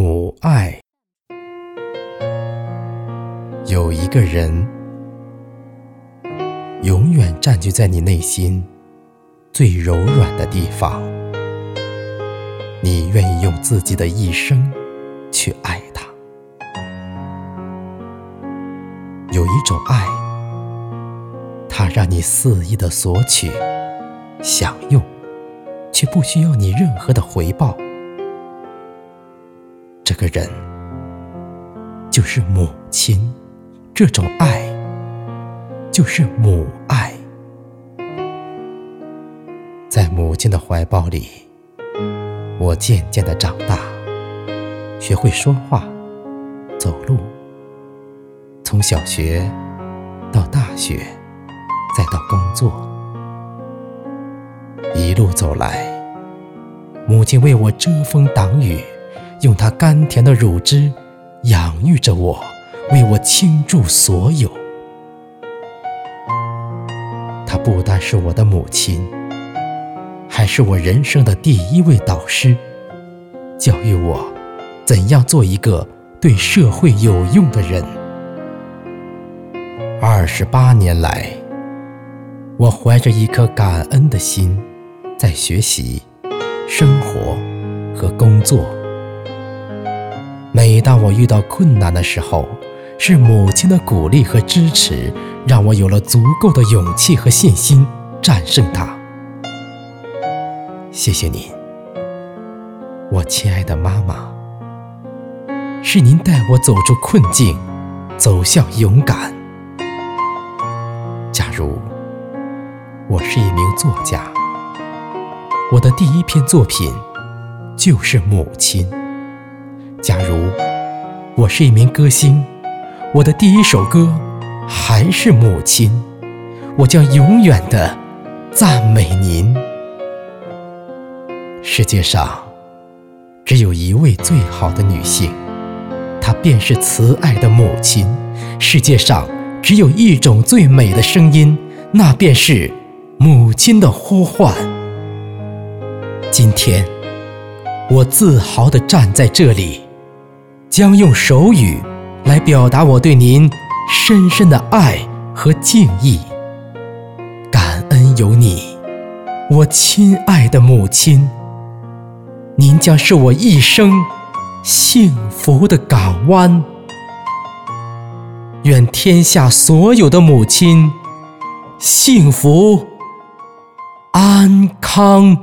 母爱，有一个人永远占据在你内心最柔软的地方，你愿意用自己的一生去爱他。有一种爱，它让你肆意的索取、享用，却不需要你任何的回报。这个人就是母亲，这种爱就是母爱。在母亲的怀抱里，我渐渐的长大，学会说话、走路。从小学到大学，再到工作，一路走来，母亲为我遮风挡雨。用它甘甜的乳汁养育着我，为我倾注所有。她不单是我的母亲，还是我人生的第一位导师，教育我怎样做一个对社会有用的人。二十八年来，我怀着一颗感恩的心，在学习、生活和工作。每当我遇到困难的时候，是母亲的鼓励和支持，让我有了足够的勇气和信心战胜它。谢谢您，我亲爱的妈妈。是您带我走出困境，走向勇敢。假如我是一名作家，我的第一篇作品就是母亲。假如我是一名歌星，我的第一首歌还是母亲，我将永远的赞美您。世界上只有一位最好的女性，她便是慈爱的母亲。世界上只有一种最美的声音，那便是母亲的呼唤。今天，我自豪地站在这里。将用手语来表达我对您深深的爱和敬意。感恩有你，我亲爱的母亲。您将是我一生幸福的港湾。愿天下所有的母亲幸福安康。